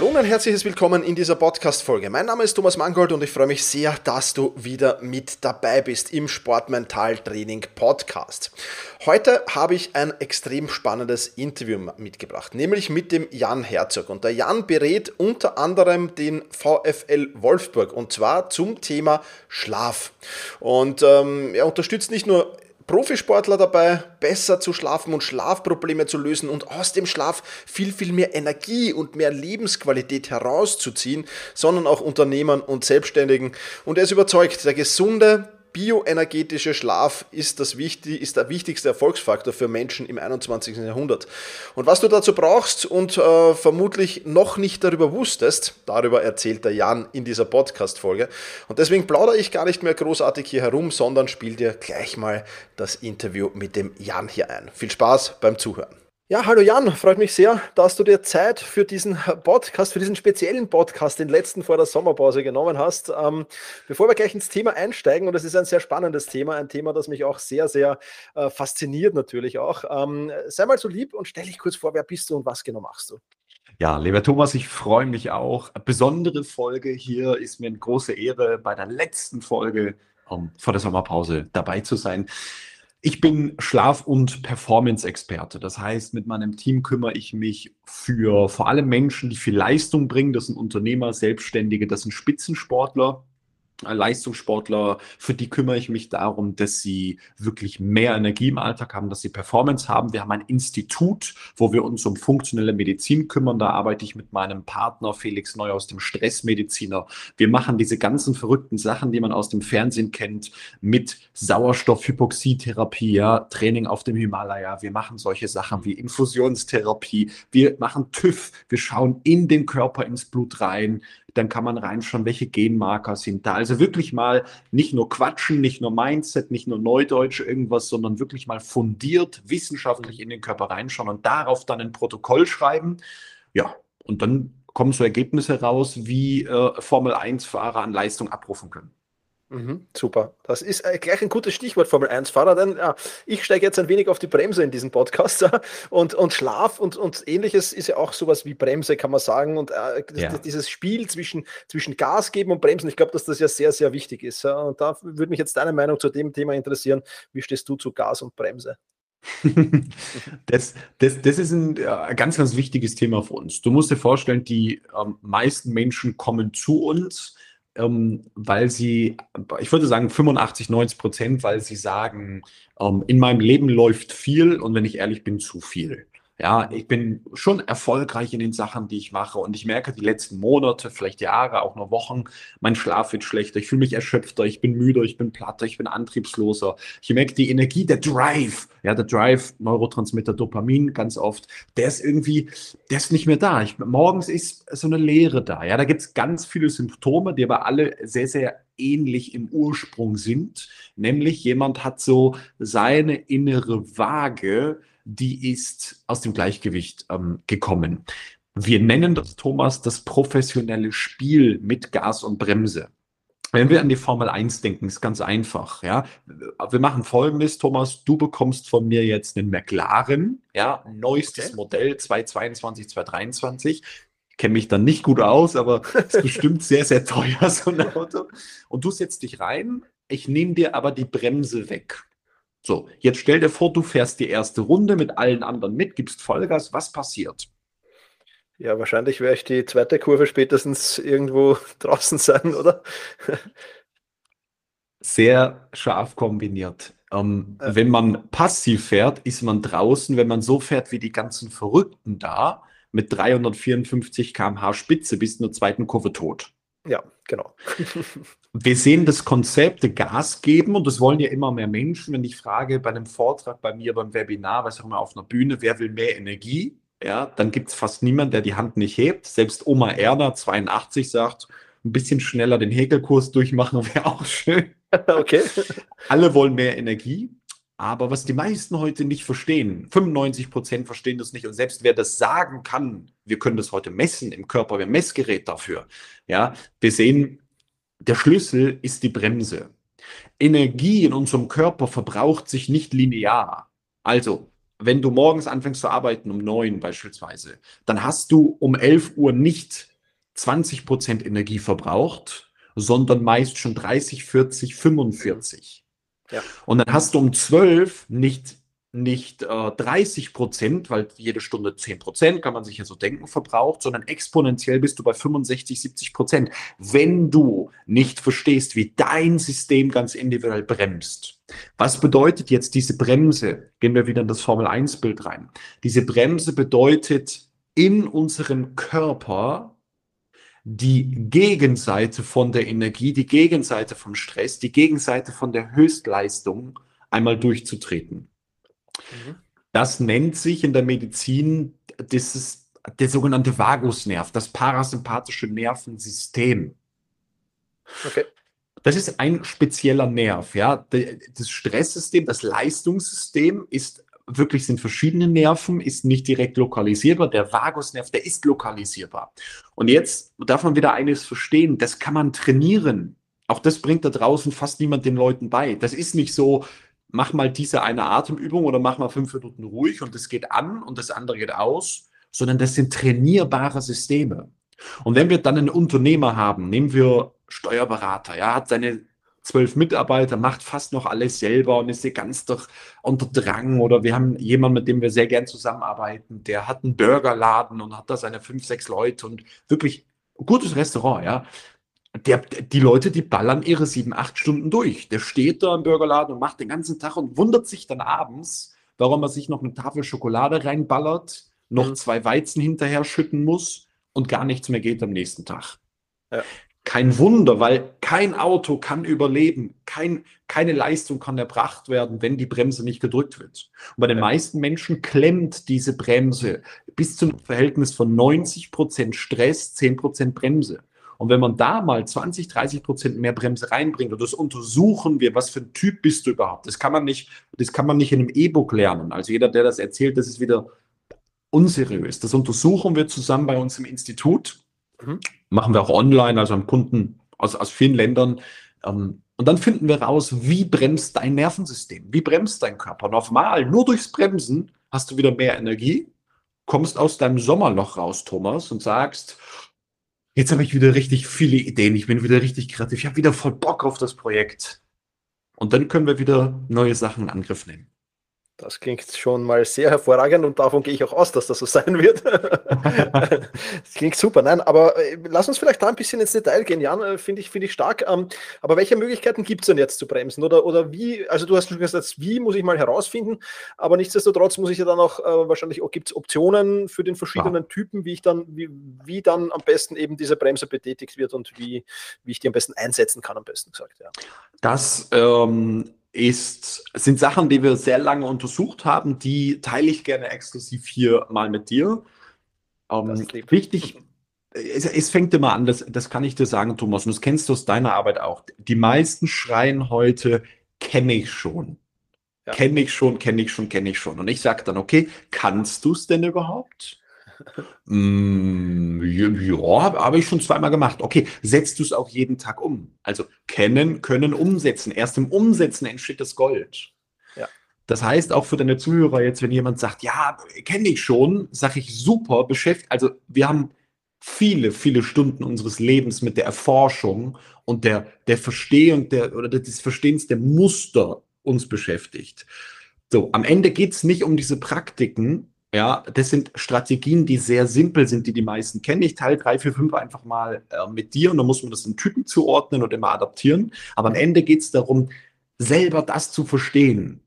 Hallo und ein herzliches Willkommen in dieser Podcast-Folge. Mein Name ist Thomas Mangold und ich freue mich sehr, dass du wieder mit dabei bist im Sportmental-Training Podcast. Heute habe ich ein extrem spannendes Interview mitgebracht, nämlich mit dem Jan Herzog. Und der Jan berät unter anderem den VfL Wolfsburg und zwar zum Thema Schlaf. Und ähm, er unterstützt nicht nur Profisportler dabei, besser zu schlafen und Schlafprobleme zu lösen und aus dem Schlaf viel, viel mehr Energie und mehr Lebensqualität herauszuziehen, sondern auch Unternehmern und Selbstständigen. Und er ist überzeugt, der gesunde, bioenergetische Schlaf ist, das ist der wichtigste Erfolgsfaktor für Menschen im 21. Jahrhundert. Und was du dazu brauchst und äh, vermutlich noch nicht darüber wusstest, darüber erzählt der Jan in dieser Podcast-Folge. Und deswegen plaudere ich gar nicht mehr großartig hier herum, sondern spiel dir gleich mal das Interview mit dem Jan hier ein. Viel Spaß beim Zuhören. Ja, hallo Jan, freut mich sehr, dass du dir Zeit für diesen Podcast, für diesen speziellen Podcast, den letzten vor der Sommerpause genommen hast. Ähm, bevor wir gleich ins Thema einsteigen, und es ist ein sehr spannendes Thema, ein Thema, das mich auch sehr, sehr äh, fasziniert natürlich auch. Ähm, sei mal so lieb und stell dich kurz vor, wer bist du und was genau machst du? Ja, lieber Thomas, ich freue mich auch. Eine besondere Folge hier ist mir eine große Ehre, bei der letzten Folge um, vor der Sommerpause dabei zu sein. Ich bin Schlaf- und Performance-Experte. Das heißt, mit meinem Team kümmere ich mich für vor allem Menschen, die viel Leistung bringen. Das sind Unternehmer, Selbstständige, das sind Spitzensportler. Leistungssportler, für die kümmere ich mich darum, dass sie wirklich mehr Energie im Alltag haben, dass sie Performance haben. Wir haben ein Institut, wo wir uns um funktionelle Medizin kümmern. Da arbeite ich mit meinem Partner Felix Neu aus dem Stressmediziner. Wir machen diese ganzen verrückten Sachen, die man aus dem Fernsehen kennt, mit Sauerstoffhypoxietherapie, ja, Training auf dem Himalaya. Wir machen solche Sachen wie Infusionstherapie. Wir machen TÜV. Wir schauen in den Körper, ins Blut rein dann kann man reinschauen, welche Genmarker sind da. Also wirklich mal nicht nur quatschen, nicht nur Mindset, nicht nur Neudeutsch irgendwas, sondern wirklich mal fundiert, wissenschaftlich in den Körper reinschauen und darauf dann ein Protokoll schreiben. Ja, und dann kommen so Ergebnisse raus, wie äh, Formel-1-Fahrer an Leistung abrufen können. Mhm, super. Das ist äh, gleich ein gutes Stichwort Formel 1-Fahrer, denn ja, ich steige jetzt ein wenig auf die Bremse in diesem Podcast. Und, und Schlaf und, und ähnliches ist ja auch sowas wie Bremse, kann man sagen. Und äh, ja. dieses Spiel zwischen, zwischen Gas geben und Bremsen, ich glaube, dass das ja sehr, sehr wichtig ist. Und da würde mich jetzt deine Meinung zu dem Thema interessieren. Wie stehst du zu Gas und Bremse? das, das, das ist ein äh, ganz, ganz wichtiges Thema für uns. Du musst dir vorstellen, die ähm, meisten Menschen kommen zu uns ähm, weil sie, ich würde sagen 85, 90 Prozent, weil sie sagen, ähm, in meinem Leben läuft viel und wenn ich ehrlich bin, zu viel. Ja, ich bin schon erfolgreich in den Sachen, die ich mache und ich merke die letzten Monate, vielleicht Jahre, auch nur Wochen, mein Schlaf wird schlechter, ich fühle mich erschöpfter, ich bin müder, ich bin platter, ich bin antriebsloser. Ich merke die Energie, der Drive, ja, der Drive, Neurotransmitter Dopamin ganz oft, der ist irgendwie, der ist nicht mehr da. Ich, morgens ist so eine Leere da. Ja, da gibt es ganz viele Symptome, die aber alle sehr, sehr ähnlich im Ursprung sind. Nämlich jemand hat so seine innere Waage, die ist aus dem Gleichgewicht ähm, gekommen. Wir nennen das, Thomas, das professionelle Spiel mit Gas und Bremse. Wenn wir an die Formel 1 denken, ist ganz einfach, ja. Wir machen folgendes, Thomas, du bekommst von mir jetzt einen McLaren, ja, neuestes okay. Modell 2022, 2023. Ich kenne mich dann nicht gut aus, aber es ist bestimmt sehr, sehr teuer, so ein Auto. Und du setzt dich rein, ich nehme dir aber die Bremse weg. So, jetzt stell dir vor, du fährst die erste Runde mit allen anderen mit, gibst Vollgas, was passiert? Ja, wahrscheinlich werde ich die zweite Kurve spätestens irgendwo draußen sein, oder? Sehr scharf kombiniert. Ähm, äh. Wenn man passiv fährt, ist man draußen. Wenn man so fährt wie die ganzen Verrückten da, mit 354 km/h Spitze bis in der zweiten Kurve tot. Ja, genau. Wir sehen das Konzept Gas geben und das wollen ja immer mehr Menschen. Wenn ich frage bei einem Vortrag bei mir, beim Webinar, was auch immer auf einer Bühne, wer will mehr Energie? Ja, dann gibt es fast niemanden, der die Hand nicht hebt. Selbst Oma Erna, 82, sagt, ein bisschen schneller den Häkelkurs durchmachen wäre auch schön. Okay. Alle wollen mehr Energie. Aber was die meisten heute nicht verstehen, 95 Prozent verstehen das nicht. Und selbst wer das sagen kann, wir können das heute messen im Körper, wir haben Messgerät dafür. Ja, wir sehen, der Schlüssel ist die Bremse. Energie in unserem Körper verbraucht sich nicht linear. Also, wenn du morgens anfängst zu arbeiten um neun beispielsweise, dann hast du um 11 Uhr nicht 20 Prozent Energie verbraucht, sondern meist schon 30, 40, 45. Ja. Und dann hast du um 12 nicht, nicht äh, 30 Prozent, weil jede Stunde 10 Prozent, kann man sich ja so denken, verbraucht, sondern exponentiell bist du bei 65, 70 Prozent. Wenn du nicht verstehst, wie dein System ganz individuell bremst. Was bedeutet jetzt diese Bremse? Gehen wir wieder in das Formel 1 Bild rein. Diese Bremse bedeutet in unserem Körper die Gegenseite von der Energie, die Gegenseite vom Stress, die Gegenseite von der Höchstleistung einmal durchzutreten. Mhm. Das nennt sich in der Medizin das der sogenannte Vagusnerv, das parasympathische Nervensystem. Okay. Das ist ein spezieller Nerv, ja. Das Stresssystem, das Leistungssystem ist wirklich sind verschiedene Nerven, ist nicht direkt lokalisierbar. Der Vagusnerv, der ist lokalisierbar. Und jetzt darf man wieder eines verstehen, das kann man trainieren. Auch das bringt da draußen fast niemand den Leuten bei. Das ist nicht so, mach mal diese eine Atemübung oder mach mal fünf Minuten ruhig und das geht an und das andere geht aus, sondern das sind trainierbare Systeme. Und wenn wir dann einen Unternehmer haben, nehmen wir Steuerberater, ja, hat seine zwölf Mitarbeiter, macht fast noch alles selber und ist ganz doch unter Drang. Oder wir haben jemanden, mit dem wir sehr gern zusammenarbeiten, der hat einen Burgerladen und hat da seine fünf, sechs Leute und wirklich gutes Restaurant, ja. Der, die Leute, die ballern ihre sieben, acht Stunden durch. Der steht da im Burgerladen und macht den ganzen Tag und wundert sich dann abends, warum er sich noch eine Tafel Schokolade reinballert, noch mhm. zwei Weizen hinterher schütten muss und gar nichts mehr geht am nächsten Tag. Ja. Kein Wunder, weil kein Auto kann überleben, kein, keine Leistung kann erbracht werden, wenn die Bremse nicht gedrückt wird. Und bei den meisten Menschen klemmt diese Bremse bis zum Verhältnis von 90 Prozent Stress, 10 Prozent Bremse. Und wenn man da mal 20, 30 Prozent mehr Bremse reinbringt, und das untersuchen wir, was für ein Typ bist du überhaupt? Das kann man nicht, das kann man nicht in einem E-Book lernen. Also jeder, der das erzählt, das ist wieder unseriös. Das untersuchen wir zusammen bei uns im Institut. Mhm. Machen wir auch online, also am Kunden aus, aus vielen Ländern. Ähm, und dann finden wir raus, wie bremst dein Nervensystem, wie bremst dein Körper. Normal, nur durchs Bremsen hast du wieder mehr Energie, kommst aus deinem Sommerloch raus, Thomas, und sagst, jetzt habe ich wieder richtig viele Ideen, ich bin wieder richtig kreativ, ich habe wieder voll Bock auf das Projekt. Und dann können wir wieder neue Sachen in Angriff nehmen. Das klingt schon mal sehr hervorragend und davon gehe ich auch aus, dass das so sein wird. das klingt super. Nein, aber äh, lass uns vielleicht da ein bisschen ins Detail gehen, Jan. Äh, finde ich, finde ich stark. Ähm, aber welche Möglichkeiten gibt es denn jetzt zu bremsen? Oder, oder wie, also du hast schon gesagt, wie muss ich mal herausfinden, aber nichtsdestotrotz muss ich ja dann auch äh, wahrscheinlich auch gibt es Optionen für den verschiedenen ja. Typen, wie ich dann, wie, wie dann am besten eben diese Bremse betätigt wird und wie, wie ich die am besten einsetzen kann, am besten gesagt. Ja. Das ähm ist, sind Sachen, die wir sehr lange untersucht haben, die teile ich gerne exklusiv hier mal mit dir. Ähm, wichtig, es, es, fängt immer an, das, das kann ich dir sagen, Thomas, und das kennst du aus deiner Arbeit auch. Die meisten schreien heute, kenne ich schon. Ja. Kenne ich schon, kenne ich schon, kenne ich schon. Und ich sage dann, okay, kannst du es denn überhaupt? Mm, ja, habe ich schon zweimal gemacht. Okay, setzt du es auch jeden Tag um? Also kennen, können, umsetzen. Erst im Umsetzen entsteht das Gold. Ja. Das heißt auch für deine Zuhörer jetzt, wenn jemand sagt, ja, kenne ich schon, sage ich super, beschäftigt. Also wir haben viele, viele Stunden unseres Lebens mit der Erforschung und der, der Verstehung der, oder des Verstehens der Muster uns beschäftigt. So, am Ende geht es nicht um diese Praktiken, ja, das sind Strategien, die sehr simpel sind, die die meisten kennen. Ich teile drei, vier, fünf einfach mal äh, mit dir und dann muss man das in Typen zuordnen und immer adaptieren. Aber am Ende geht es darum, selber das zu verstehen.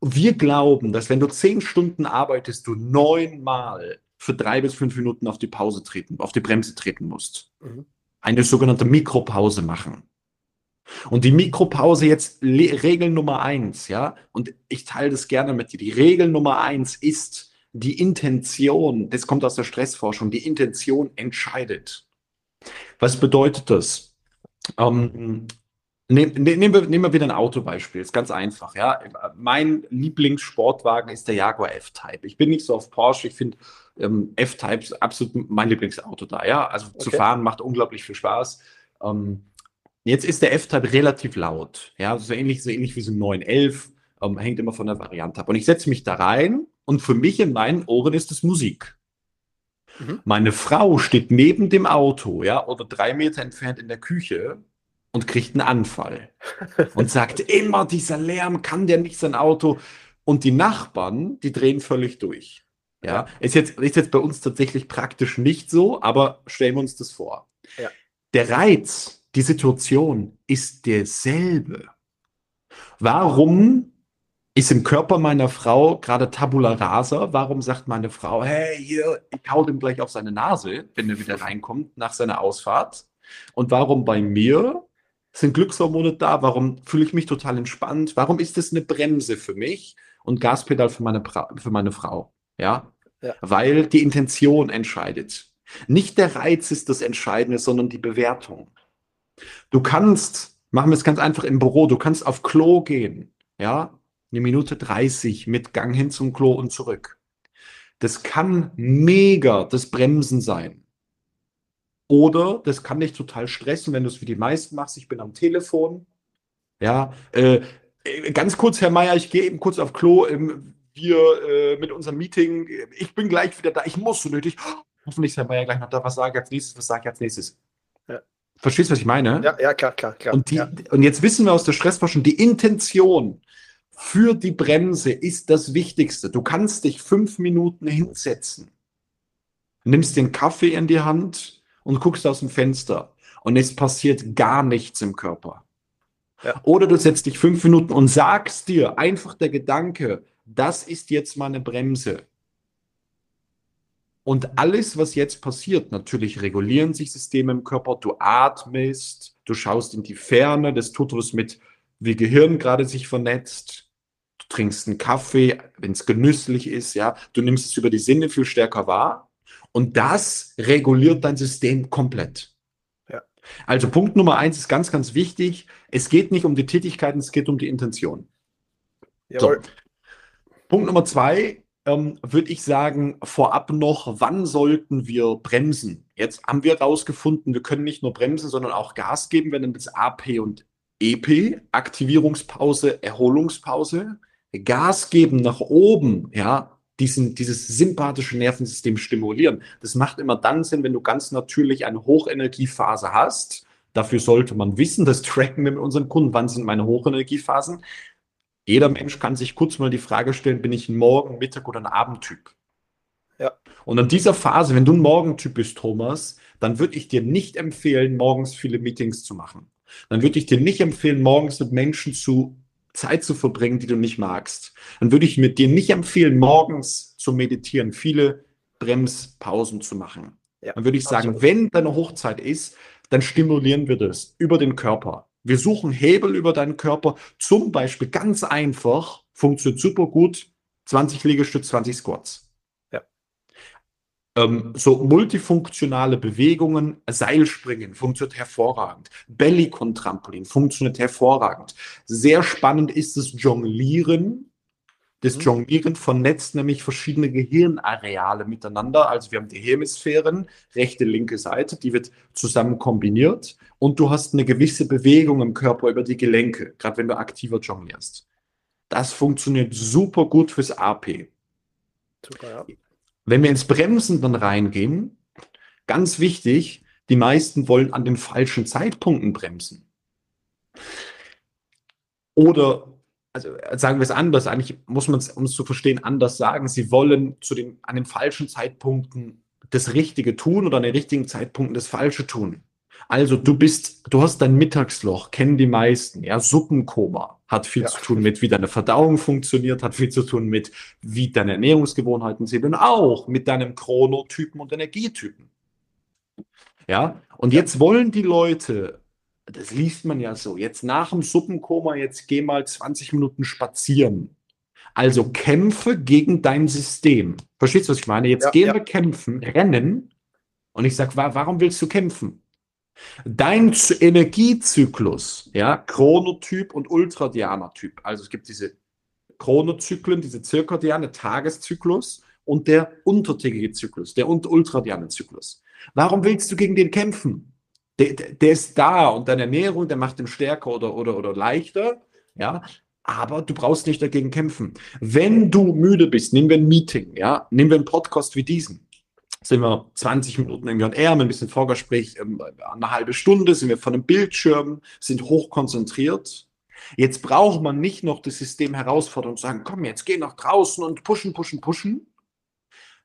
Wir glauben, dass wenn du zehn Stunden arbeitest, du neunmal für drei bis fünf Minuten auf die Pause treten, auf die Bremse treten musst. Mhm. Eine sogenannte Mikropause machen. Und die Mikropause jetzt Regel Nummer eins, ja, und ich teile das gerne mit dir. Die Regel Nummer eins ist, die Intention, das kommt aus der Stressforschung, die Intention entscheidet. Was bedeutet das? Ähm, Nehmen, ne, nehmen, wir, nehmen wir wieder ein Autobeispiel, ist ganz einfach. Ja? Mein Lieblingssportwagen ist der Jaguar F-Type. Ich bin nicht so auf Porsche, ich finde ähm, F-Type absolut mein Lieblingsauto da. Ja? Also okay. zu fahren macht unglaublich viel Spaß. Ähm, jetzt ist der F-Type relativ laut. Ja? So, ähnlich, so ähnlich wie so ein 911, ähm, hängt immer von der Variante ab. Und ich setze mich da rein und für mich in meinen Ohren ist es Musik. Mhm. Meine Frau steht neben dem Auto, ja, oder drei Meter entfernt in der Küche und kriegt einen Anfall und sagt immer, dieser Lärm kann der nicht sein Auto. Und die Nachbarn, die drehen völlig durch. Ja, ist jetzt, ist jetzt bei uns tatsächlich praktisch nicht so, aber stellen wir uns das vor. Ja. Der Reiz, die Situation ist derselbe. Warum ist im Körper meiner Frau gerade Tabula rasa? Warum sagt meine Frau, hey, hier, ich hau dem gleich auf seine Nase, wenn er wieder reinkommt nach seiner Ausfahrt? Und warum bei mir sind Glückshormone da? Warum fühle ich mich total entspannt? Warum ist das eine Bremse für mich und Gaspedal für meine, für meine Frau? Ja? ja? Weil die Intention entscheidet. Nicht der Reiz ist das Entscheidende, sondern die Bewertung. Du kannst, machen wir es ganz einfach im Büro, du kannst auf Klo gehen, ja, eine Minute 30 mit Gang hin zum Klo und zurück. Das kann mega das Bremsen sein. Oder das kann dich total stressen, wenn du es wie die meisten machst. Ich bin am Telefon. Ja, äh, äh ganz kurz, Herr Meier, ich gehe eben kurz auf Klo. Ähm, wir äh, mit unserem Meeting. Ich bin gleich wieder da. Ich muss so nötig. Hoffentlich ist Herr Meier gleich noch da. Was sage ich als nächstes? Was sage ich als nächstes? Ja. Verstehst du, was ich meine? Ja, ja, klar, klar, klar. Und, die, ja. und jetzt wissen wir aus der Stressforschung, die Intention für die Bremse ist das Wichtigste. Du kannst dich fünf Minuten hinsetzen, nimmst den Kaffee in die Hand, und guckst aus dem Fenster und es passiert gar nichts im Körper. Ja. Oder du setzt dich fünf Minuten und sagst dir einfach der Gedanke, das ist jetzt meine Bremse. Und alles, was jetzt passiert, natürlich regulieren sich Systeme im Körper, du atmest, du schaust in die Ferne, das tut was mit, wie Gehirn gerade sich vernetzt. Trinkst einen Kaffee, wenn es genüsslich ist, ja, du nimmst es über die Sinne viel stärker wahr. Und das reguliert dein System komplett. Ja. Also Punkt Nummer eins ist ganz, ganz wichtig. Es geht nicht um die Tätigkeiten, es geht um die Intention. So. Punkt Nummer zwei ähm, würde ich sagen, vorab noch, wann sollten wir bremsen? Jetzt haben wir herausgefunden, wir können nicht nur bremsen, sondern auch Gas geben. Wir nennen das AP und EP, Aktivierungspause, Erholungspause. Gas geben nach oben, ja, diesen, dieses sympathische Nervensystem stimulieren. Das macht immer dann Sinn, wenn du ganz natürlich eine Hochenergiephase hast. Dafür sollte man wissen, das tracken wir mit unseren Kunden, wann sind meine Hochenergiephasen. Jeder Mensch kann sich kurz mal die Frage stellen, bin ich ein Morgen-, Mittag- oder ein Abendtyp? Ja. Und an dieser Phase, wenn du ein Morgentyp bist, Thomas, dann würde ich dir nicht empfehlen, morgens viele Meetings zu machen. Dann würde ich dir nicht empfehlen, morgens mit Menschen zu Zeit zu verbringen, die du nicht magst, dann würde ich mir dir nicht empfehlen, morgens zu meditieren, viele Bremspausen zu machen. Ja, dann würde ich sagen, absolut. wenn deine Hochzeit ist, dann stimulieren wir das über den Körper. Wir suchen Hebel über deinen Körper, zum Beispiel ganz einfach, funktioniert super gut, 20 Liegestütze, 20 Squats. Ähm, so multifunktionale Bewegungen, Seilspringen funktioniert hervorragend. Bellycon-Trampolin funktioniert hervorragend. Sehr spannend ist das Jonglieren. Das mhm. Jonglieren vernetzt nämlich verschiedene Gehirnareale miteinander. Also wir haben die Hemisphären, rechte, linke Seite, die wird zusammen kombiniert und du hast eine gewisse Bewegung im Körper über die Gelenke, gerade wenn du aktiver jonglierst. Das funktioniert super gut fürs AP. Super, ja. Wenn wir ins Bremsen dann reingehen, ganz wichtig, die meisten wollen an den falschen Zeitpunkten bremsen. Oder, also sagen wir es anders, eigentlich muss man es, um es zu verstehen, anders sagen. Sie wollen zu den, an den falschen Zeitpunkten das Richtige tun oder an den richtigen Zeitpunkten das Falsche tun. Also du bist, du hast dein Mittagsloch, kennen die meisten, ja, Suppenkoma hat viel ja. zu tun mit, wie deine Verdauung funktioniert, hat viel zu tun mit, wie deine Ernährungsgewohnheiten sind und auch mit deinem Chronotypen und Energietypen. Ja, und jetzt wollen die Leute, das liest man ja so, jetzt nach dem Suppenkoma, jetzt geh mal 20 Minuten spazieren. Also kämpfe gegen dein System. Verstehst du, was ich meine? Jetzt ja, gehen ja. wir kämpfen, rennen. Und ich sage, warum willst du kämpfen? Dein Energiezyklus, ja, Chronotyp und Ultradianer-Typ. Also es gibt diese Chronozyklen, diese zirkadiane Tageszyklus und der untertägige Zyklus, der ultradiane Zyklus. Warum willst du gegen den kämpfen? Der, der, ist da und deine Ernährung, der macht ihn stärker oder, oder, oder leichter, ja, aber du brauchst nicht dagegen kämpfen. Wenn du müde bist, nehmen wir ein Meeting, ja, nehmen wir einen Podcast wie diesen, sind wir 20 Minuten irgendwie on air, mit ein bisschen Vorgespräch, ähm, eine halbe Stunde, sind wir von einem Bildschirm, sind hochkonzentriert. Jetzt braucht man nicht noch das System herausfordern und sagen, komm, jetzt geh nach draußen und pushen, pushen, pushen.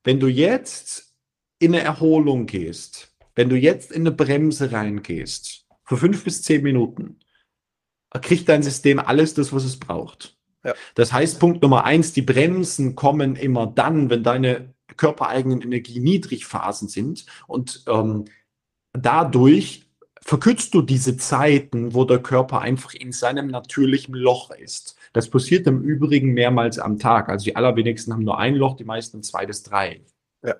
Wenn du jetzt in eine Erholung gehst, wenn du jetzt in eine Bremse reingehst, für fünf bis zehn Minuten, kriegt dein System alles das, was es braucht. Ja. Das heißt, Punkt Nummer eins, die Bremsen kommen immer dann, wenn deine körpereigenen Energie Niedrigphasen sind und ähm, dadurch verkürzt du diese Zeiten, wo der Körper einfach in seinem natürlichen Loch ist. Das passiert im Übrigen mehrmals am Tag. Also die allerwenigsten haben nur ein Loch, die meisten zwei bis drei. Ja.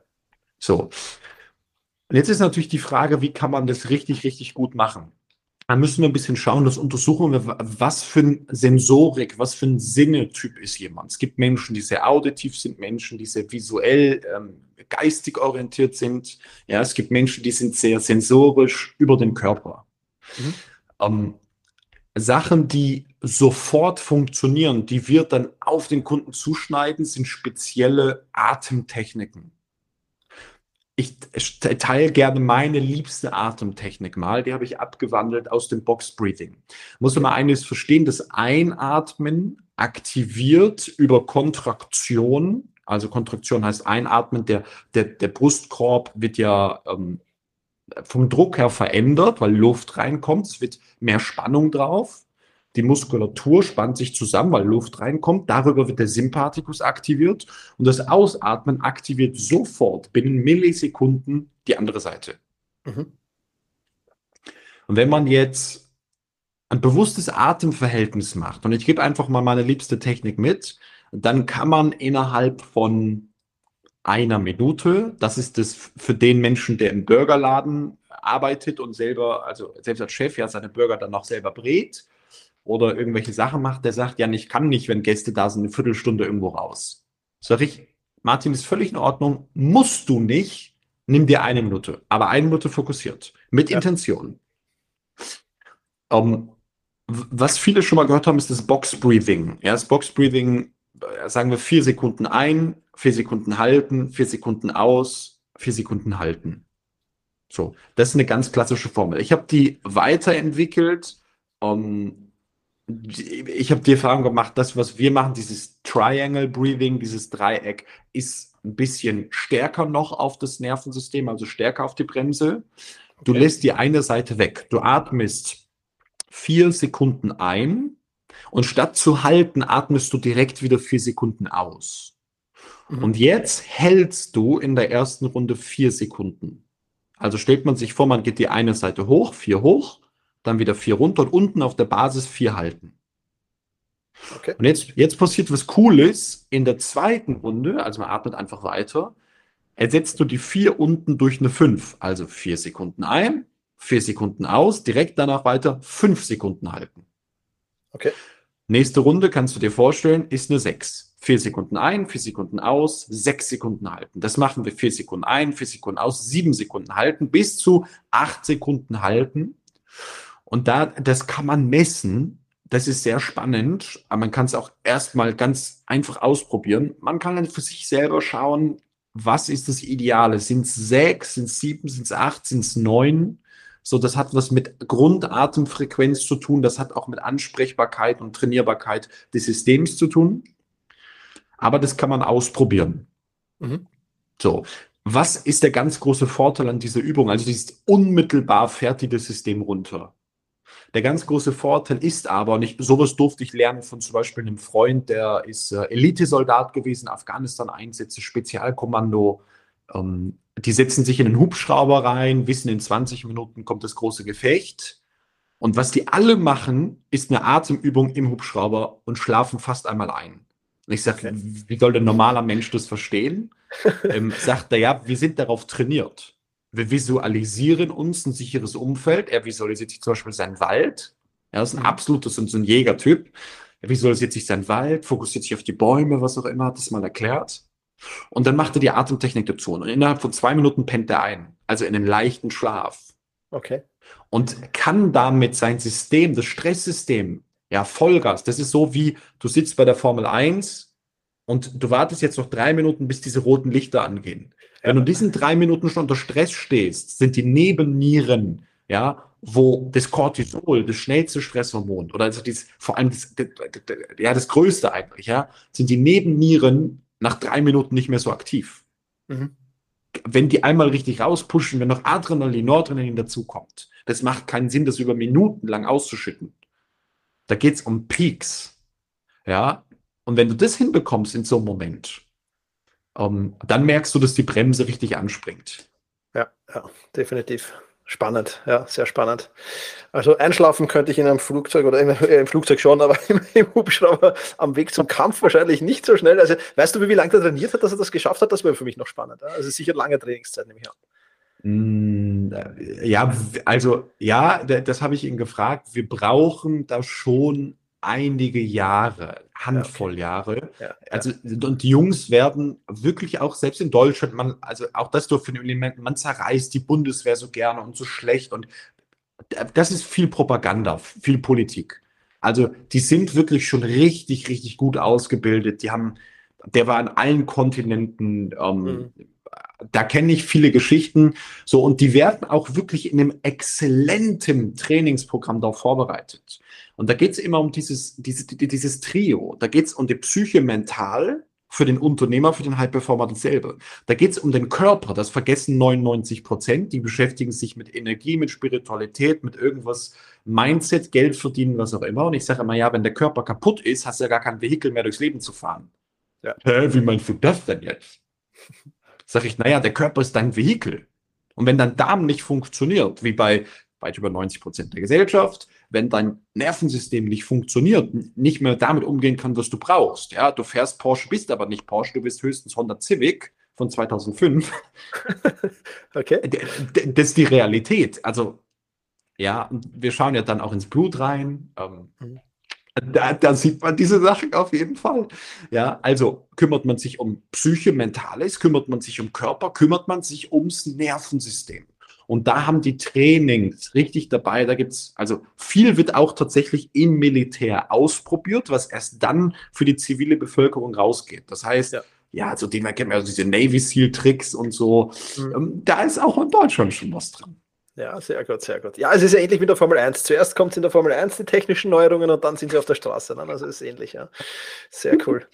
So. Und jetzt ist natürlich die Frage, wie kann man das richtig, richtig gut machen? Da müssen wir ein bisschen schauen, das untersuchen wir, was für ein Sensorik, was für ein Sinnetyp ist jemand. Es gibt Menschen, die sehr auditiv sind, Menschen, die sehr visuell, ähm, geistig orientiert sind. Ja, es gibt Menschen, die sind sehr sensorisch über den Körper. Mhm. Ähm, Sachen, die sofort funktionieren, die wir dann auf den Kunden zuschneiden, sind spezielle Atemtechniken ich teile gerne meine liebste Atemtechnik mal. Die habe ich abgewandelt aus dem Box Breathing. Muss man eines verstehen, das Einatmen aktiviert über Kontraktion. Also Kontraktion heißt Einatmen. Der, der, der Brustkorb wird ja ähm, vom Druck her verändert, weil Luft reinkommt. Es wird mehr Spannung drauf. Die Muskulatur spannt sich zusammen, weil Luft reinkommt. Darüber wird der Sympathikus aktiviert und das Ausatmen aktiviert sofort binnen Millisekunden die andere Seite. Mhm. Und wenn man jetzt ein bewusstes Atemverhältnis macht, und ich gebe einfach mal meine liebste Technik mit, dann kann man innerhalb von einer Minute, das ist das für den Menschen, der im Burgerladen arbeitet und selber, also selbst als Chef ja seine Burger dann noch selber brät, oder irgendwelche Sachen macht, der sagt, ja, ich kann nicht, wenn Gäste da sind, eine Viertelstunde irgendwo raus. Sag ich, Martin, ist völlig in Ordnung, musst du nicht, nimm dir eine Minute, aber eine Minute fokussiert, mit ja. Intention. Um, ähm, was viele schon mal gehört haben, ist das Box Breathing. Ja, das Box Breathing, äh, sagen wir vier Sekunden ein, vier Sekunden halten, vier Sekunden aus, vier Sekunden halten. So, das ist eine ganz klassische Formel. Ich habe die weiterentwickelt. Um, ähm, ich habe die Erfahrung gemacht, das, was wir machen, dieses Triangle Breathing, dieses Dreieck, ist ein bisschen stärker noch auf das Nervensystem, also stärker auf die Bremse. Du okay. lässt die eine Seite weg. Du atmest vier Sekunden ein und statt zu halten, atmest du direkt wieder vier Sekunden aus. Mhm. Und jetzt hältst du in der ersten Runde vier Sekunden. Also stellt man sich vor, man geht die eine Seite hoch, vier hoch, dann wieder vier runter und unten auf der Basis vier halten. Okay. Und jetzt, jetzt passiert was Cooles. In der zweiten Runde, also man atmet einfach weiter, ersetzt du die vier unten durch eine fünf. Also vier Sekunden ein, vier Sekunden aus, direkt danach weiter fünf Sekunden halten. Okay. Nächste Runde kannst du dir vorstellen, ist eine sechs. Vier Sekunden ein, vier Sekunden aus, sechs Sekunden halten. Das machen wir vier Sekunden ein, vier Sekunden aus, sieben Sekunden halten, bis zu acht Sekunden halten. Und da, das kann man messen. Das ist sehr spannend, aber man kann es auch erstmal ganz einfach ausprobieren. Man kann dann für sich selber schauen, was ist das Ideale? Sind es sechs, sind es sieben, sind es acht, sind es neun? So, das hat was mit Grundatemfrequenz zu tun. Das hat auch mit Ansprechbarkeit und Trainierbarkeit des Systems zu tun. Aber das kann man ausprobieren. Mhm. So, was ist der ganz große Vorteil an dieser Übung? Also dieses unmittelbar fertige System runter. Der ganz große Vorteil ist aber, und ich, sowas durfte ich lernen von zum Beispiel einem Freund, der ist äh, Elitesoldat gewesen, Afghanistan-Einsätze, Spezialkommando. Ähm, die setzen sich in einen Hubschrauber rein, wissen, in 20 Minuten kommt das große Gefecht. Und was die alle machen, ist eine Atemübung im Hubschrauber und schlafen fast einmal ein. Und ich sage, okay. wie soll der normaler Mensch das verstehen? ähm, sagt er, ja, wir sind darauf trainiert. Wir visualisieren uns ein sicheres Umfeld. Er visualisiert sich zum Beispiel seinen Wald. Er ist ein mhm. absoluter, so ein Jägertyp. Er visualisiert sich seinen Wald, fokussiert sich auf die Bäume, was auch immer, hat das mal erklärt. Und dann macht er die Atemtechnik dazu. Und innerhalb von zwei Minuten pennt er ein. Also in einen leichten Schlaf. Okay. Und kann damit sein System, das Stresssystem, ja, Vollgas. Das ist so wie, du sitzt bei der Formel 1 und du wartest jetzt noch drei Minuten, bis diese roten Lichter angehen. Ja. Wenn du diesen drei Minuten schon unter Stress stehst, sind die Nebennieren, ja, wo das Cortisol, das schnellste Stresshormon, oder also dieses, vor allem das, das, das, ja, das größte eigentlich, ja, sind die Nebennieren nach drei Minuten nicht mehr so aktiv. Mhm. Wenn die einmal richtig rauspushen, wenn noch Adrenalin, Noradrenalin dazukommt, das macht keinen Sinn, das über Minuten lang auszuschütten. Da geht es um Peaks. Ja, und wenn du das hinbekommst in so einem Moment, ähm, dann merkst du, dass die Bremse richtig anspringt. Ja, ja, definitiv. Spannend, ja, sehr spannend. Also einschlafen könnte ich in einem Flugzeug oder im, äh, im Flugzeug schon, aber im, im, Hubschrauber am Weg zum Kampf wahrscheinlich nicht so schnell. Also weißt du, wie lange er trainiert hat, dass er das geschafft hat? Das wäre für mich noch spannend. Also sicher lange Trainingszeit, nehme ich an. Mm, ja, also ja, das habe ich ihn gefragt. Wir brauchen da schon einige Jahre, Handvoll okay. Jahre. Ja, also und die Jungs werden wirklich auch selbst in Deutschland, man, also auch das für ein Element, man zerreißt die Bundeswehr so gerne und so schlecht und das ist viel Propaganda, viel Politik. Also die sind wirklich schon richtig, richtig gut ausgebildet. Die haben, der war an allen Kontinenten. Ähm, mhm. Da kenne ich viele Geschichten. So und die werden auch wirklich in einem exzellenten Trainingsprogramm darauf vorbereitet. Und da geht es immer um dieses, dieses, dieses Trio. Da geht es um die Psyche mental für den Unternehmer, für den High-Performer dasselbe. Da geht es um den Körper, das vergessen 99 Prozent. Die beschäftigen sich mit Energie, mit Spiritualität, mit irgendwas, Mindset, Geld verdienen, was auch immer. Und ich sage immer, ja, wenn der Körper kaputt ist, hast du ja gar kein Vehikel mehr durchs Leben zu fahren. Ja. Hä, wie meinst du das denn jetzt? Sag ich, naja, der Körper ist dein Vehikel. Und wenn dein Darm nicht funktioniert, wie bei weit über 90 Prozent der Gesellschaft, wenn dein Nervensystem nicht funktioniert, nicht mehr damit umgehen kann, was du brauchst. Ja, du fährst Porsche, bist aber nicht Porsche, du bist höchstens Honda Civic von 2005. okay. Das ist die Realität. Also, ja, wir schauen ja dann auch ins Blut rein. Ähm, mhm. Da, da, sieht man diese Sachen auf jeden Fall. Ja, also kümmert man sich um Psyche, Mentales, kümmert man sich um Körper, kümmert man sich ums Nervensystem. Und da haben die Trainings richtig dabei. Da gibt's also viel wird auch tatsächlich im Militär ausprobiert, was erst dann für die zivile Bevölkerung rausgeht. Das heißt, ja, ja also den kennt man also diese Navy Seal Tricks und so. Mhm. Ähm, da ist auch in Deutschland schon was drin. Ja, sehr gut, sehr gut. Ja, es ist ja ähnlich wie der Formel 1. Zuerst kommt es in der Formel 1 die technischen Neuerungen und dann sind sie auf der Straße. Ne? Also ist ähnlich, ja. Sehr cool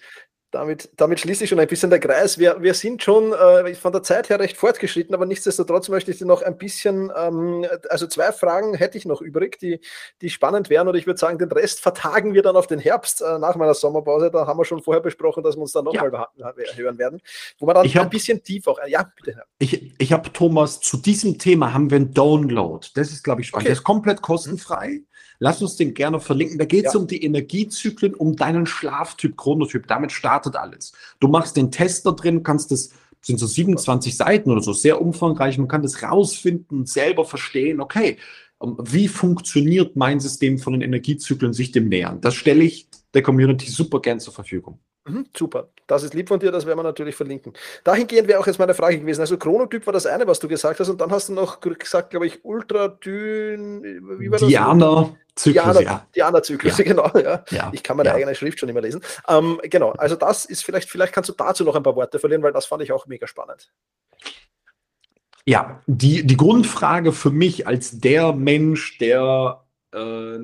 damit, damit schließe ich schon ein bisschen der Kreis. Wir, wir sind schon äh, von der Zeit her recht fortgeschritten, aber nichtsdestotrotz möchte ich dir noch ein bisschen, ähm, also zwei Fragen hätte ich noch übrig, die, die spannend wären und ich würde sagen, den Rest vertagen wir dann auf den Herbst äh, nach meiner Sommerpause. Da haben wir schon vorher besprochen, dass wir uns dann nochmal ja. hören werden, wo wir dann ich ein bisschen tief auch, ja, bitte. Ich, ich habe, Thomas, zu diesem Thema haben wir einen Download. Das ist, glaube ich, spannend. Okay. Der ist komplett kostenfrei. Lass uns den gerne verlinken. Da geht es ja. um die Energiezyklen, um deinen Schlaftyp, Chronotyp. Damit startet alles. Du machst den Test da drin, kannst das, sind so 27 Seiten oder so, sehr umfangreich. Man kann das rausfinden, selber verstehen, okay, ähm, wie funktioniert mein System von den Energiezyklen sich dem nähern? Das stelle ich der Community super gern zur Verfügung. Mhm, super, das ist lieb von dir, das werden wir natürlich verlinken. Dahingehend wäre auch jetzt meine Frage gewesen. Also Chronotyp war das eine, was du gesagt hast, und dann hast du noch gesagt, glaube ich, Ultradyn, wie war das? Diana. Zyklus, Diana, ja. Diana-Zyklus, ja. genau. Ja. ja. Ich kann meine ja. eigene Schrift schon immer lesen. Ähm, genau, also das ist vielleicht, vielleicht kannst du dazu noch ein paar Worte verlieren, weil das fand ich auch mega spannend. Ja, die, die Grundfrage für mich als der Mensch, der äh,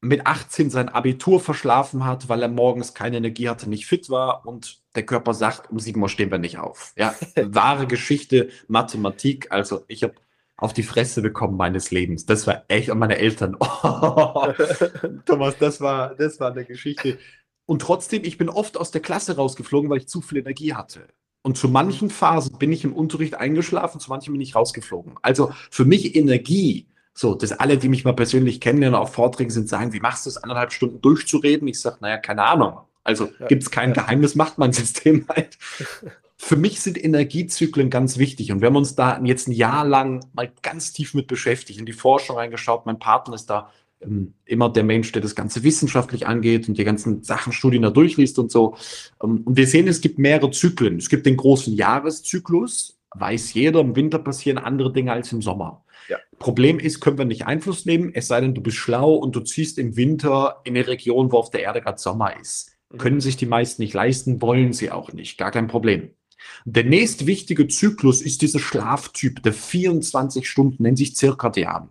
mit 18 sein Abitur verschlafen hat, weil er morgens keine Energie hatte, nicht fit war und der Körper sagt, um 7 Uhr stehen wir nicht auf. Ja, wahre Geschichte, Mathematik. Also ich habe auf die Fresse bekommen meines Lebens. Das war echt, und meine Eltern, oh, Thomas, das war, das war eine Geschichte. Und trotzdem, ich bin oft aus der Klasse rausgeflogen, weil ich zu viel Energie hatte. Und zu manchen Phasen bin ich im Unterricht eingeschlafen, zu manchen bin ich rausgeflogen. Also für mich Energie so, dass alle, die mich mal persönlich kennenlernen, auf Vorträgen sind, sagen, wie machst du es, anderthalb Stunden durchzureden? Ich sage, naja, keine Ahnung. Also ja, gibt es kein ja. Geheimnis, macht mein System halt. für mich sind Energiezyklen ganz wichtig. Und wir haben uns da jetzt ein Jahr lang mal ganz tief mit beschäftigt, in die Forschung reingeschaut. Mein Partner ist da ähm, immer der Mensch, der das Ganze wissenschaftlich angeht und die ganzen Sachen, Studien da durchliest und so. Ähm, und wir sehen, es gibt mehrere Zyklen. Es gibt den großen Jahreszyklus, weiß jeder, im Winter passieren andere Dinge als im Sommer. Ja. Problem ist, können wir nicht Einfluss nehmen, es sei denn, du bist schlau und du ziehst im Winter in eine Region, wo auf der Erde gerade Sommer ist. Mhm. Können sich die meisten nicht leisten, wollen sie auch nicht. Gar kein Problem. Der nächstwichtige Zyklus ist dieser Schlaftyp, der 24 Stunden, nennt sich Zirkadian.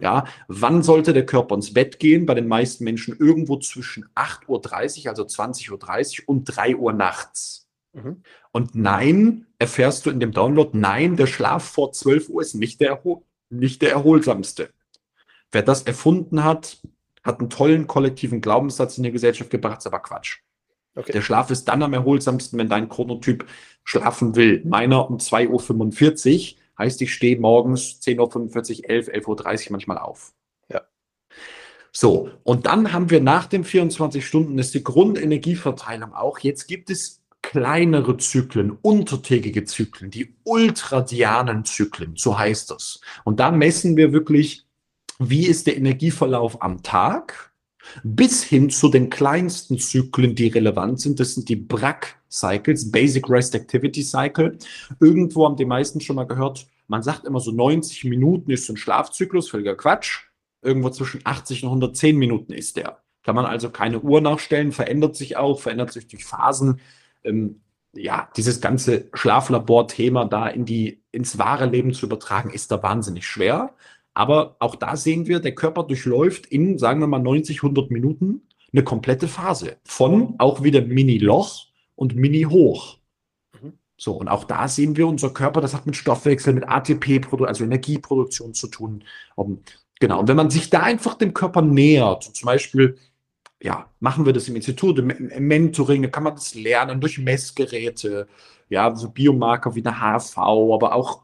Ja, wann sollte der Körper ins Bett gehen? Bei den meisten Menschen irgendwo zwischen 8.30 Uhr, also 20.30 Uhr und 3 Uhr nachts. Mhm. Und nein, erfährst du in dem Download, nein, der Schlaf vor 12 Uhr ist nicht der, nicht der erholsamste. Wer das erfunden hat, hat einen tollen kollektiven Glaubenssatz in die Gesellschaft gebracht, ist aber Quatsch. Okay. Der Schlaf ist dann am erholsamsten, wenn dein Chronotyp schlafen will. Meiner um 2.45 Uhr heißt, ich stehe morgens 10.45 Uhr, 11, 11.30 Uhr manchmal auf. Ja. So, und dann haben wir nach den 24 Stunden, ist die Grundenergieverteilung auch. Jetzt gibt es kleinere Zyklen, untertägige Zyklen, die ultradianen Zyklen, so heißt das. Und da messen wir wirklich, wie ist der Energieverlauf am Tag bis hin zu den kleinsten Zyklen, die relevant sind. Das sind die BRAC-Cycles, Basic Rest Activity Cycle. Irgendwo haben die meisten schon mal gehört, man sagt immer so 90 Minuten ist so ein Schlafzyklus, völliger Quatsch. Irgendwo zwischen 80 und 110 Minuten ist der. Kann man also keine Uhr nachstellen, verändert sich auch, verändert sich durch Phasen. Ähm, ja, dieses ganze Schlaflabor-Thema da in die, ins wahre Leben zu übertragen, ist da wahnsinnig schwer. Aber auch da sehen wir, der Körper durchläuft in, sagen wir mal, 90, 100 Minuten eine komplette Phase von auch wieder Mini-Loch und Mini-Hoch. Mhm. So, und auch da sehen wir, unser Körper, das hat mit Stoffwechsel, mit ATP, also Energieproduktion zu tun. Genau, und wenn man sich da einfach dem Körper nähert, zum Beispiel, ja, machen wir das im Institut, im, im Mentoring, da kann man das lernen durch Messgeräte, ja, so Biomarker wie eine HV, aber auch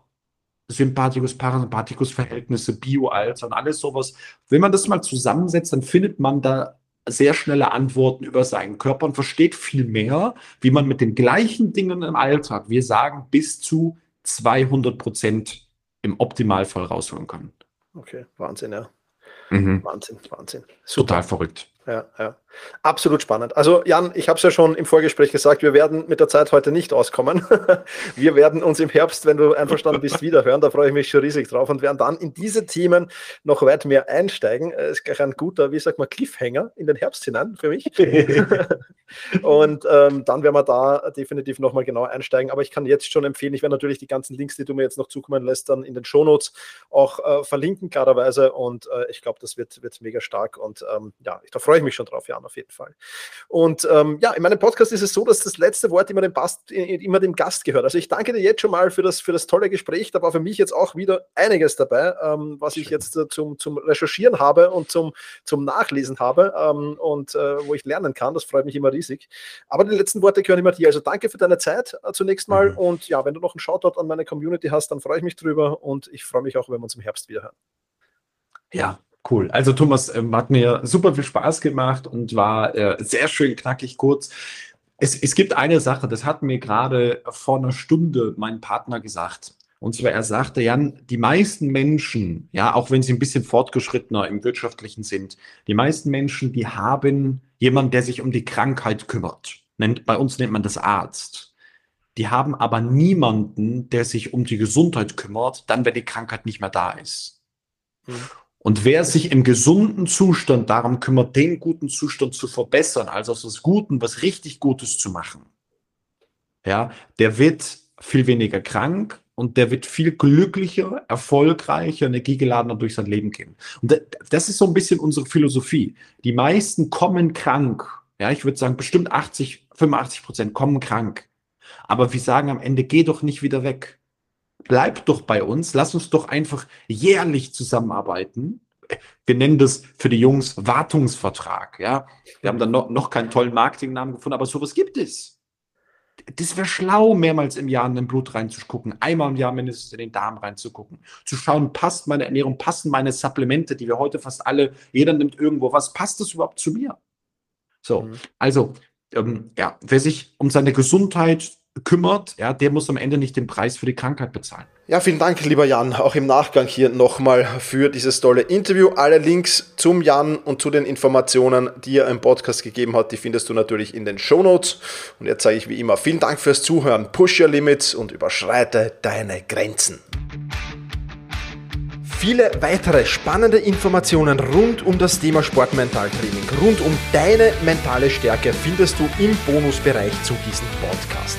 Sympathikus, Parasympathikus Verhältnisse, Bioalter und alles sowas. Wenn man das mal zusammensetzt, dann findet man da sehr schnelle Antworten über seinen Körper und versteht viel mehr, wie man mit den gleichen Dingen im Alltag, wir sagen, bis zu 200 Prozent im Optimalfall rausholen kann. Okay, Wahnsinn, ja. Mhm. Wahnsinn, Wahnsinn. Super. Total verrückt 系啊系啊 Absolut spannend. Also Jan, ich habe es ja schon im Vorgespräch gesagt, wir werden mit der Zeit heute nicht auskommen. wir werden uns im Herbst, wenn du einverstanden bist, wiederhören. Da freue ich mich schon riesig drauf und werden dann in diese Themen noch weit mehr einsteigen. Das ist gleich ein guter, wie sagt man, Cliffhanger in den Herbst hinein für mich. und ähm, dann werden wir da definitiv nochmal genau einsteigen. Aber ich kann jetzt schon empfehlen, ich werde natürlich die ganzen Links, die du mir jetzt noch zukommen lässt, dann in den Shownotes auch äh, verlinken, klarerweise. Und äh, ich glaube, das wird, wird mega stark. Und ähm, ja, da freue freue ich mich schon drauf, Jan, auf jeden Fall. Und ähm, ja, in meinem Podcast ist es so, dass das letzte Wort immer dem, Bast, immer dem Gast gehört. Also ich danke dir jetzt schon mal für das, für das tolle Gespräch. Da war für mich jetzt auch wieder einiges dabei, ähm, was ich jetzt äh, zum, zum Recherchieren habe und zum, zum Nachlesen habe ähm, und äh, wo ich lernen kann. Das freut mich immer riesig. Aber die letzten Worte gehören immer dir. Also danke für deine Zeit äh, zunächst mal. Mhm. Und ja, wenn du noch einen Shoutout an meine Community hast, dann freue ich mich drüber und ich freue mich auch, wenn wir uns im Herbst wieder hören. Ja, Cool. Also Thomas, ähm, hat mir super viel Spaß gemacht und war äh, sehr schön knackig kurz. Es, es gibt eine Sache, das hat mir gerade vor einer Stunde mein Partner gesagt. Und zwar, er sagte, Jan, die meisten Menschen, ja, auch wenn sie ein bisschen fortgeschrittener im Wirtschaftlichen sind, die meisten Menschen, die haben jemanden, der sich um die Krankheit kümmert. Nennt, bei uns nennt man das Arzt. Die haben aber niemanden, der sich um die Gesundheit kümmert, dann, wenn die Krankheit nicht mehr da ist. Mhm. Und wer sich im gesunden Zustand darum kümmert, den guten Zustand zu verbessern, also aus was Guten, was richtig Gutes zu machen, ja, der wird viel weniger krank und der wird viel glücklicher, erfolgreicher, energiegeladener durch sein Leben gehen. Und das ist so ein bisschen unsere Philosophie. Die meisten kommen krank. Ja, ich würde sagen, bestimmt 80, 85 Prozent kommen krank. Aber wir sagen am Ende, geh doch nicht wieder weg bleib doch bei uns, lass uns doch einfach jährlich zusammenarbeiten. Wir nennen das für die Jungs Wartungsvertrag, ja. Wir haben dann noch, noch keinen tollen Marketingnamen gefunden, aber sowas gibt es. Das wäre schlau, mehrmals im Jahr in den Blut reinzugucken, einmal im Jahr mindestens in den Darm reinzugucken, zu schauen, passt meine Ernährung, passen meine Supplemente, die wir heute fast alle, jeder nimmt irgendwo was, passt das überhaupt zu mir? So, mhm. also, ähm, ja, wer sich um seine Gesundheit kümmert, ja, der muss am Ende nicht den Preis für die Krankheit bezahlen. Ja, vielen Dank, lieber Jan, auch im Nachgang hier nochmal für dieses tolle Interview. Alle Links zum Jan und zu den Informationen, die er im Podcast gegeben hat, die findest du natürlich in den Show Notes. Und jetzt sage ich wie immer vielen Dank fürs Zuhören. Push your limits und überschreite deine Grenzen. Viele weitere spannende Informationen rund um das Thema Sportmentaltraining, rund um deine mentale Stärke findest du im Bonusbereich zu diesem Podcast.